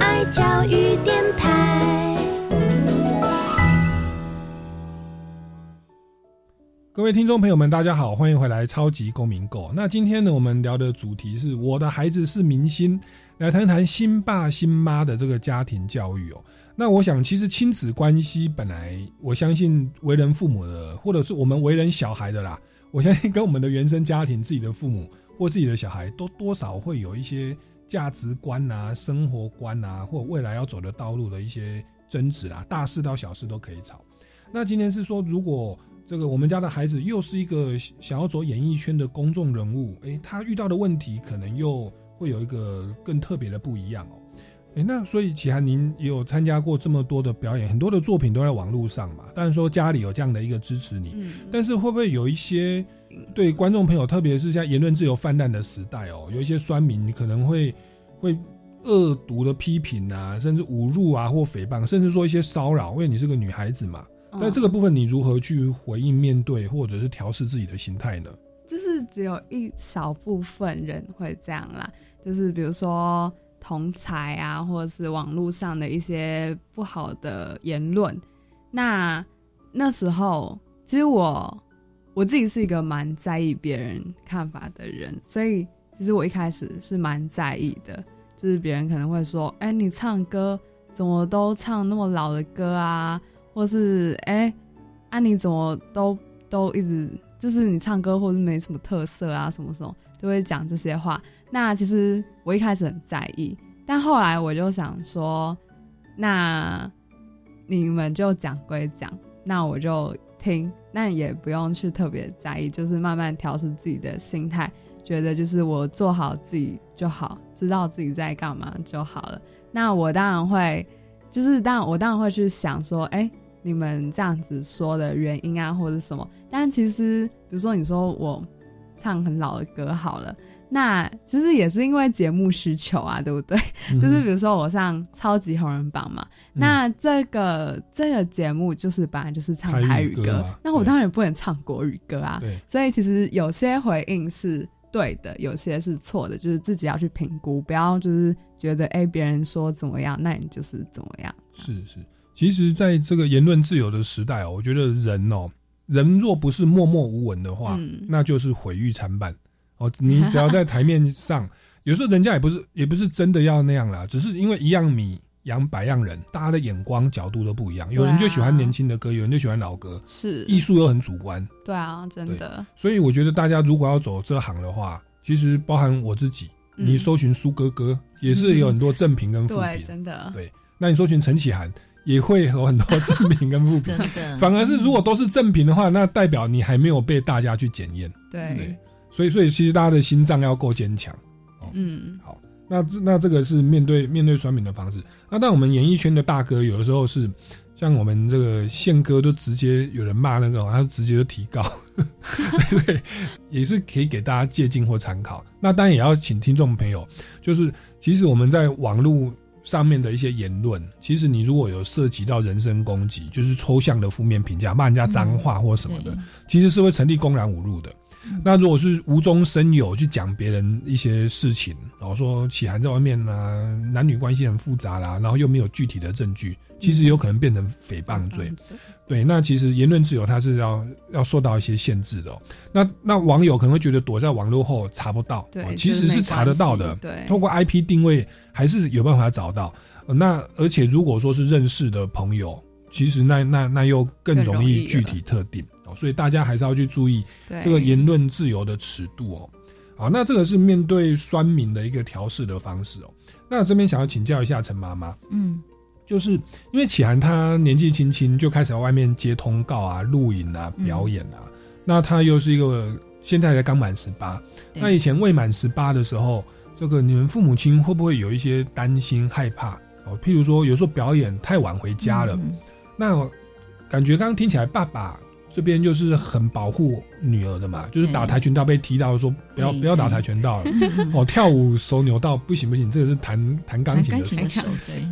爱教育电台。各位听众朋友们，大家好，欢迎回来《超级公民购》。那今天呢，我们聊的主题是我的孩子是明星，来谈谈新爸新妈的这个家庭教育哦。那我想，其实亲子关系本来，我相信为人父母的，或者是我们为人小孩的啦，我相信跟我们的原生家庭、自己的父母或自己的小孩，都多少会有一些价值观啊、生活观啊，或未来要走的道路的一些争执啦，大事到小事都可以吵。那今天是说，如果这个我们家的孩子又是一个想要走演艺圈的公众人物，诶，他遇到的问题可能又会有一个更特别的不一样哦。诶，那所以启涵，您也有参加过这么多的表演，很多的作品都在网络上嘛。当然说家里有这样的一个支持你，但是会不会有一些对观众朋友，特别是像言论自由泛滥的时代哦，有一些酸民可能会会恶毒的批评啊，甚至侮辱啊，或诽谤，甚至说一些骚扰，因为你是个女孩子嘛。在这个部分，你如何去回应、面对，或者是调试自己的心态呢？就是只有一少部分人会这样啦，就是比如说同才啊，或者是网络上的一些不好的言论。那那时候，其实我我自己是一个蛮在意别人看法的人，所以其实我一开始是蛮在意的，就是别人可能会说：“哎，你唱歌怎么都唱那么老的歌啊？”或是哎，啊你怎么都都一直就是你唱歌或者没什么特色啊，什么什么都会讲这些话。那其实我一开始很在意，但后来我就想说，那你们就讲归讲，那我就听，那也不用去特别在意，就是慢慢调试自己的心态，觉得就是我做好自己就好，知道自己在干嘛就好了。那我当然会，就是当我当然会去想说，哎。你们这样子说的原因啊，或者什么？但其实，比如说你说我唱很老的歌好了，那其实也是因为节目需求啊，对不对？就是比如说我上超级红人榜嘛，那这个这个节目就是本来就是唱台语歌，那我当然也不能唱国语歌啊。所以其实有些回应是对的，有些是错的，就是自己要去评估，不要就是觉得哎别人说怎么样，那你就是怎么样。是是。其实，在这个言论自由的时代哦，我觉得人哦，人若不是默默无闻的话，那就是毁誉参半哦。你 *laughs* 只要在台面上，有时候人家也不是也不是真的要那样啦，只是因为一样米养百样人，大家的眼光角度都不一样。有人就喜欢年轻的歌，有人就喜欢老歌，是艺术又很主观。对啊，真的。所以我觉得大家如果要走这行的话，其实包含我自己，你搜寻苏哥哥也是有很多正品跟负品，真的。对，那你搜寻陈启涵。也会有很多正品跟负评，*laughs* 反而是如果都是正品的话，那代表你还没有被大家去检验。对，所以所以其实大家的心脏要够坚强。嗯，好，那那这个是面对面对酸民的方式。那但我们演艺圈的大哥有的时候是像我们这个宪哥，就直接有人骂那个，他直接就提高，*laughs* 对，也是可以给大家借鉴或参考。那当然也要请听众朋友，就是其实我们在网络。上面的一些言论，其实你如果有涉及到人身攻击，就是抽象的负面评价，骂人家脏话或什么的，其实是会成立公然侮辱的。那如果是无中生有去讲别人一些事情，然后说启涵在外面呢，男女关系很复杂啦，然后又没有具体的证据，其实有可能变成诽谤罪。对，那其实言论自由它是要要受到一些限制的。那那网友可能会觉得躲在网络后查不到，对，其实是查得到的。对，通过 IP 定位还是有办法找到。那而且如果说是认识的朋友，其实那那那又更容易具体特定哦。所以大家还是要去注意这个言论自由的尺度哦。好，那这个是面对酸民的一个调试的方式哦。那这边想要请教一下陈妈妈，嗯。就是因为启涵他年纪轻轻就开始在外面接通告啊、录影啊、表演啊，那他又是一个现在才刚满十八，那以前未满十八的时候，这个你们父母亲会不会有一些担心害怕哦？譬如说有时候表演太晚回家了，那感觉刚刚听起来爸爸。这边就是很保护女儿的嘛，就是打跆拳道被踢到说不要不要打跆拳道了，*laughs* 哦，跳舞手扭到不行不行，这个是弹弹钢琴的手。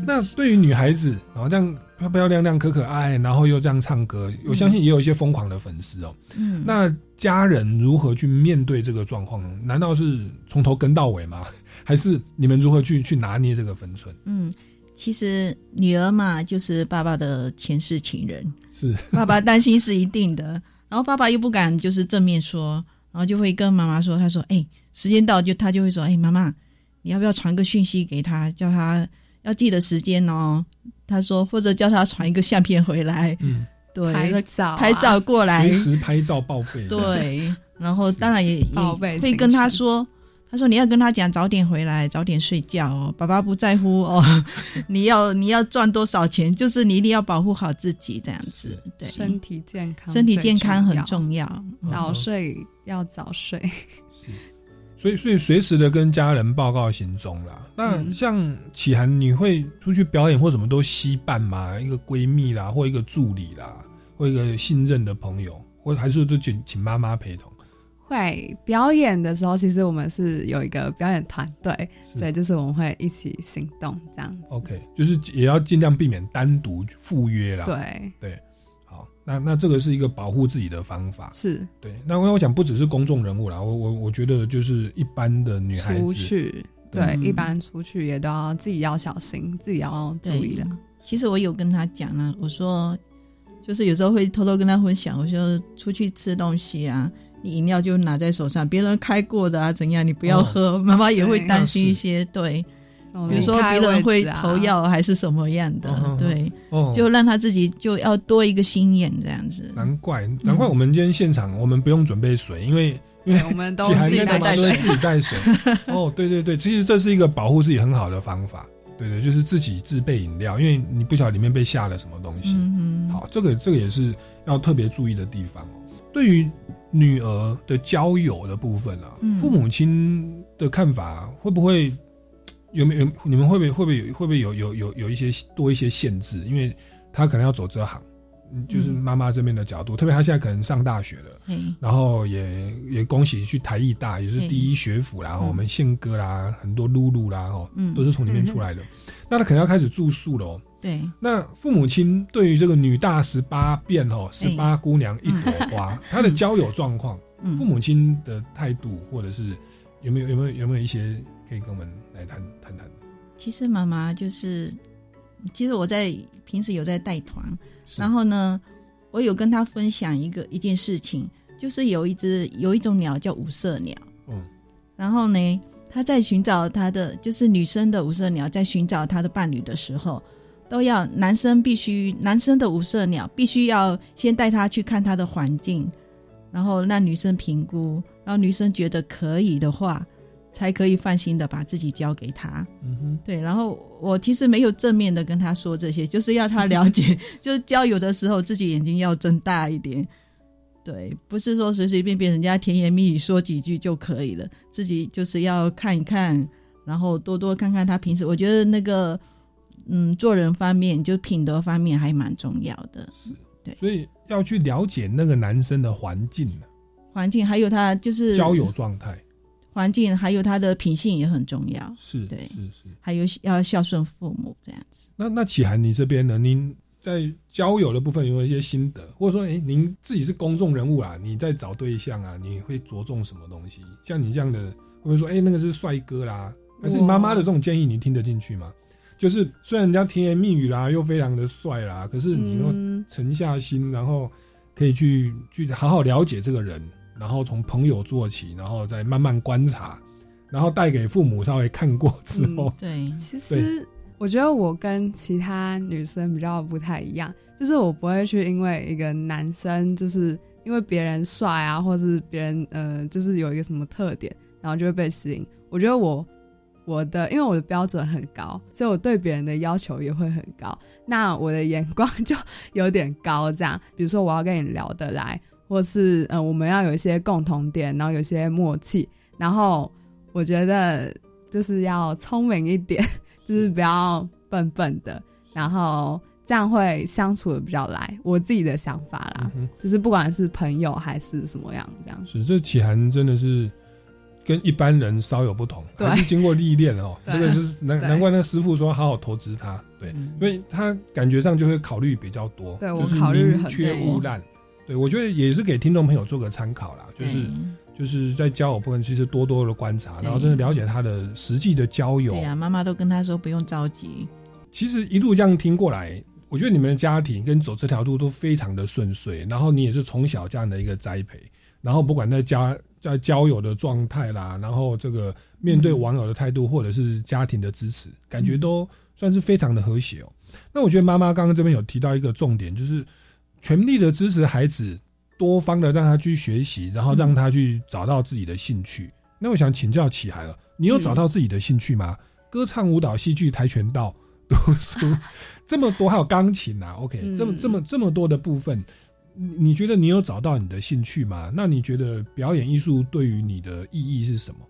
那对于女孩子，然后这样漂漂亮亮可可爱，然后又这样唱歌，我相信也有一些疯狂的粉丝哦。嗯，那家人如何去面对这个状况？难道是从头跟到尾吗？还是你们如何去去拿捏这个分寸？嗯。其实女儿嘛，就是爸爸的前世情人，是爸爸担心是一定的。然后爸爸又不敢就是正面说，然后就会跟妈妈说，他说：“哎、时间到就他就会说，哎、妈妈，你要不要传个讯息给他，叫他要记得时间哦？”他说，或者叫他传一个相片回来，嗯，对，拍照啊拍照过来随，时拍照报备。对，然后当然也也会跟他说，他说你要跟他讲早点回来，早点睡觉哦，爸爸不在乎哦，*laughs* 你要你要赚多少钱，就是你一定要保护好自己这样子，对，身体健康，身体健康很重要，早睡要早睡。所以，所以随时的跟家人报告行踪啦。那嗯像启涵，你会出去表演或什么都稀伴吗？一个闺蜜啦，或一个助理啦，或一个信任的朋友，或还是都请请妈妈陪同？会表演的时候，其实我们是有一个表演团队，所以就是我们会一起行动这样。OK，就是也要尽量避免单独赴约啦。对对，好，那那这个是一个保护自己的方法。是对，那我我想不只是公众人物啦，我我我觉得就是一般的女孩子出去，对，一般出去也都要自己要小心，自己要注意的。其实我有跟他讲啊，我说就是有时候会偷偷跟他分享，我说出去吃东西啊，你饮料就拿在手上，别人开过的啊怎样，你不要喝，妈妈也会担心一些，对。比如说别人会投药还是什么样的，哦对，哦就让他自己就要多一个心眼这样子。难怪难怪我们今天现场我们不用准备水，因为因为我们都自己带水自己带水。哦，对对对，其实这是一个保护自己很好的方法。对对，就是自己自备饮料，因为你不晓得里面被下了什么东西。嗯好，这个这个也是要特别注意的地方哦。对于女儿的交友的部分啊，嗯父母亲的看法会不会有没有？你们会不会会不会有会不会有有有有一些多一些限制？因为他可能要走这行，嗯就是妈妈这边的角度，特别他现在可能上大学了，嗯然后也也恭喜去台艺大，也是第一学府啦，我们宪哥啦，很多露露啦，哦，嗯都是从里面出来的。*laughs* 那他可能要开始住宿了哦。对，那父母亲对于这个女大十八变哦，十八姑娘一朵花，她的交友状况，嗯。父母亲的态度，或者是有没有有没有有没有一些可以跟我们来谈谈谈？其实妈妈就是，其实我在平时有在带团，然后呢，我有跟她分享一个一件事情，就是有一只有一种鸟叫五色鸟，嗯，然后呢，他在寻找他的就是女生的五色鸟，在寻找他的伴侣的时候，都要男生必须男生的五色鸟必须要先带他去看他的环境，然后让女生评估，然后女生觉得可以的话，才可以放心的把自己交给他。嗯哼，对，然后我其实没有正面的跟他说这些，就是要他了解，*laughs* 就是交友的时候自己眼睛要睁大一点。对，不是说随随便便人家甜言蜜语说几句就可以了，自己就是要看一看，然后多多看看他平时。我觉得那个，嗯，做人方面就品德方面还蛮重要的。对所以要去了解那个男生的环境、环境还有他就是交友状态，环境，还有他的品性也很重要。是，对，是是。还有要孝顺父母这样子。那那启涵，你这边呢？您在交友的部分有没有一些心得，或者说，哎、您自己是公众人物啊，你在找对象啊，你会着重什么东西？像你这样的，会不会说，哎、那个是帅哥啦？还是你妈妈的这种建议，你听得进去吗？就是虽然人家甜言蜜语啦，又非常的帅啦，可是你嗯。要沉下心，然后可以去去好好了解这个人，然后从朋友做起，然后再慢慢观察，然后带给父母稍微看过之后，*laughs* 对，其实我觉得我跟其他女生比较不太一样，就是我不会去因为一个男生，就是因为别人帅啊，或是别人呃，就是有一个什么特点，然后就会被吸引。我觉得我我的因为我的标准很高，所以我对别人的要求也会很高。那我的眼光就有点高，这样，比如说我要跟你聊得来，或是呃我们要有一些共同点，然后有些默契，然后我觉得就是要聪明一点。*laughs* 就是不要笨笨的，然后这样会相处的比较来。我自己的想法啦，嗯就是不管是朋友还是什么样，这样是这启涵真的是跟一般人稍有不同，对还是经过历练哦。*laughs* 对这个就是难难怪那师傅说好好投资他，对，因为他感觉上就会考虑比较多，对就是我考虑宁很多缺毋滥。对，我觉得也是给听众朋友做个参考啦，就是就是在交友部分，其实多多的观察，然后真的了解他的实际的交友对。呀、妈妈都跟他说不用着急。其实一路这样听过来，我觉得你们的家庭跟走这条路都非常的顺遂，然后你也是从小这样的一个栽培，然后不管在家在交友的状态啦，然后这个面对网友的态度，或者是家庭的支持，感觉都算是非常的和谐哦。那我觉得妈妈刚刚这边有提到一个重点，就是全力的支持孩子，多方的让他去学习，然后让他去找到自己的兴趣。那我想请教启涵了，你有找到自己的兴趣吗？歌唱、舞蹈、戏剧、跆拳道、读书，这么多，还有钢琴啊？OK，、嗯这么这么这么多的部分，你你觉得你有找到你的兴趣吗？那你觉得表演艺术对于你的意义是什么？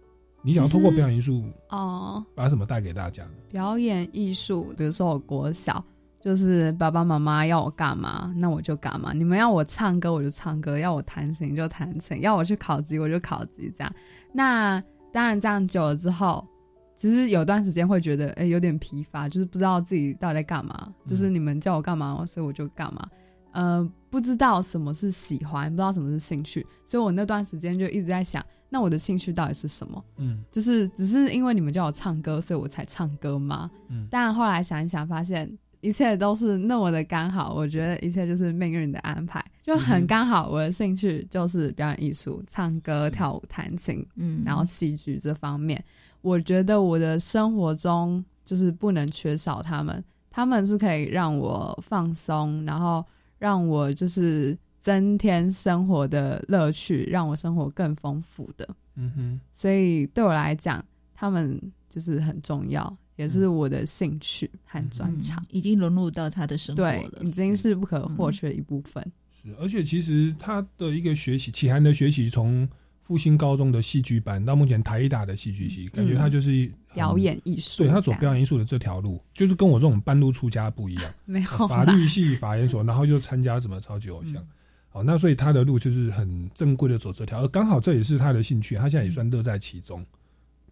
你想要通过表演艺术哦，把什么带给大家呢？表演艺术，比如说我国小，就是爸爸妈妈要我干嘛，那我就干嘛。你们要我唱歌，我就唱歌；要我弹琴就弹琴；要我去考级，我就考级。这样，那当然这样久了之后，其实有段时间会觉得，哎、有点疲乏，就是不知道自己到底在干嘛。就是你们叫我干嘛，所以我就干嘛。呃，不知道什么是喜欢，不知道什么是兴趣，所以我那段时间就一直在想，那我的兴趣到底是什么？嗯就是只是因为你们叫我唱歌，所以我才唱歌吗？嗯但后来想一想，发现一切都是那么的刚好。我觉得一切就是命运的安排，就很刚好。我的兴趣就是表演艺术，唱歌、跳舞、弹琴，嗯然后戏剧这方面，我觉得我的生活中就是不能缺少他们，他们是可以让我放松，然后让我就是增添生活的乐趣，让我生活更丰富的。嗯哼，所以对我来讲，他们就是很重要，也是我的兴趣和专长。已经融入到他的生活对了，，已经是不可或缺的一部分。是，而且其实他的一个学习，启涵的学习，从复兴高中的戏剧班到目前台一大的戏剧系，感觉他就是很表演艺术对他走表演艺术的这条路，就是跟我这种半路出家不一样。*laughs* 没有法律系、法研所，然后又参加什么超级偶像。好，那所以他的路就是很正规的走这条，而刚好这也是他的兴趣，他现在也算乐在其中。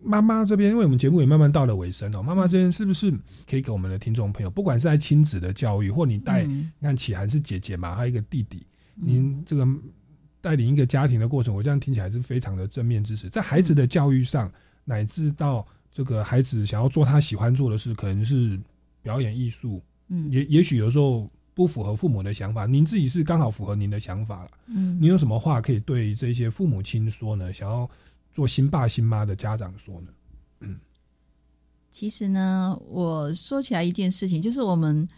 妈妈这边，因为我们节目也慢慢到了尾声哦，妈妈这边是不是可以给我们的听众朋友，不管是在亲子的教育，或你带，嗯。你看启涵是姐姐嘛，还有一个弟弟，您这个带领一个家庭的过程，我这样听起来是非常的正面支持，在孩子的教育上，乃至到这个孩子想要做他喜欢做的事，可能是表演艺术，嗯也也许有时候不符合父母的想法，您自己是刚好符合您的想法了。嗯您有什么话可以对这些父母亲说呢？想要做新爸新妈的家长说呢？嗯其实呢，我说起来一件事情，就是我们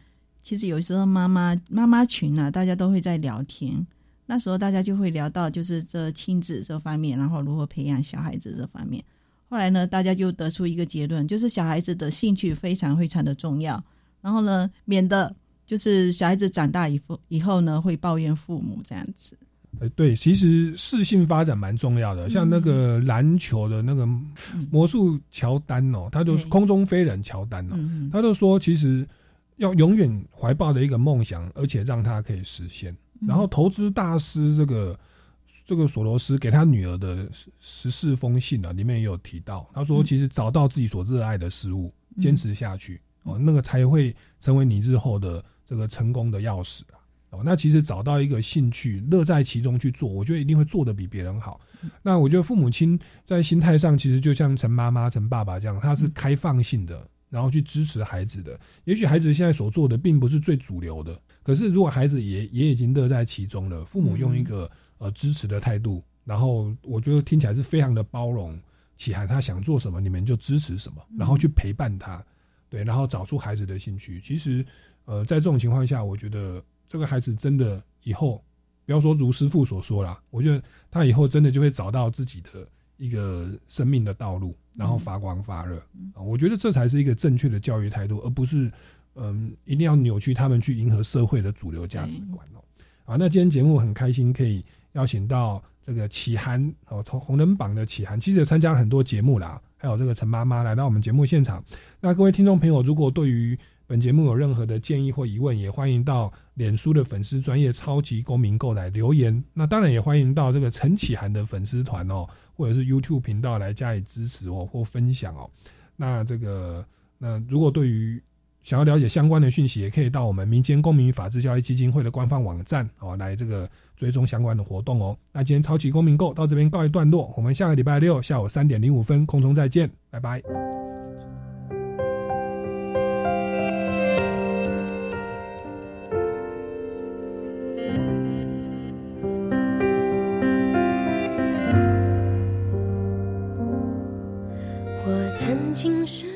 其实有时候妈妈妈妈群啊，大家都会在聊天。那时候大家就会聊到就是这亲子这方面，然后如何培养小孩子这方面。后来呢，大家就得出一个结论，就是小孩子的兴趣非常非常的重要。然后呢，免得就是小孩子长大以后以后呢会抱怨父母这样子。呃，对，其实适性发展蛮重要的，像那个篮球的那个魔术乔丹哦，他就是空中飞人乔丹哦，嗯他就说其实要永远怀抱的一个梦想，而且让他可以实现。嗯然后投资大师这个这个索罗斯给他女儿的十十四封信啊，里面也有提到，他说其实找到自己所热爱的事物，嗯坚持下去哦，那个才会成为你日后的这个成功的钥匙啊。哦，那其实找到一个兴趣，乐在其中去做，我觉得一定会做得比别人好。那我觉得父母亲在心态上，其实就像陈妈妈、陈爸爸这样，他是开放性的，然后去支持孩子的。也许孩子现在所做的并不是最主流的，可是如果孩子也也已经乐在其中了，父母用一个呃支持的态度，然后我觉得听起来是非常的包容。启涵他想做什么，你们就支持什么，然后去陪伴他，对，然后找出孩子的兴趣。其实，呃，在这种情况下，我觉得这个孩子真的以后，不要说如师傅所说啦，我觉得他以后真的就会找到自己的一个生命的道路，然后发光发热。啊，我觉得这才是一个正确的教育态度，而不是嗯，一定要扭曲他们去迎合社会的主流价值观哦。啊，那今天节目很开心可以邀请到这个启涵哦，从红人榜的启涵，其实也参加了很多节目啦，还有这个陈妈妈来到我们节目现场。那各位听众朋友，如果对于本节目有任何的建议或疑问，也欢迎到脸书的粉丝专业超级公民购来留言。那当然也欢迎到这个陈启涵的粉丝团哦，或者是 YouTube 频道来加以支持哦或分享哦。那这个那如果对于想要了解相关的讯息，也可以到我们民间公民与法治教育基金会的官方网站哦，来这个追踪相关的活动哦。那今天超级公民购到这边告一段落，我们下个礼拜六下午三点零五分空中再见，拜拜。情深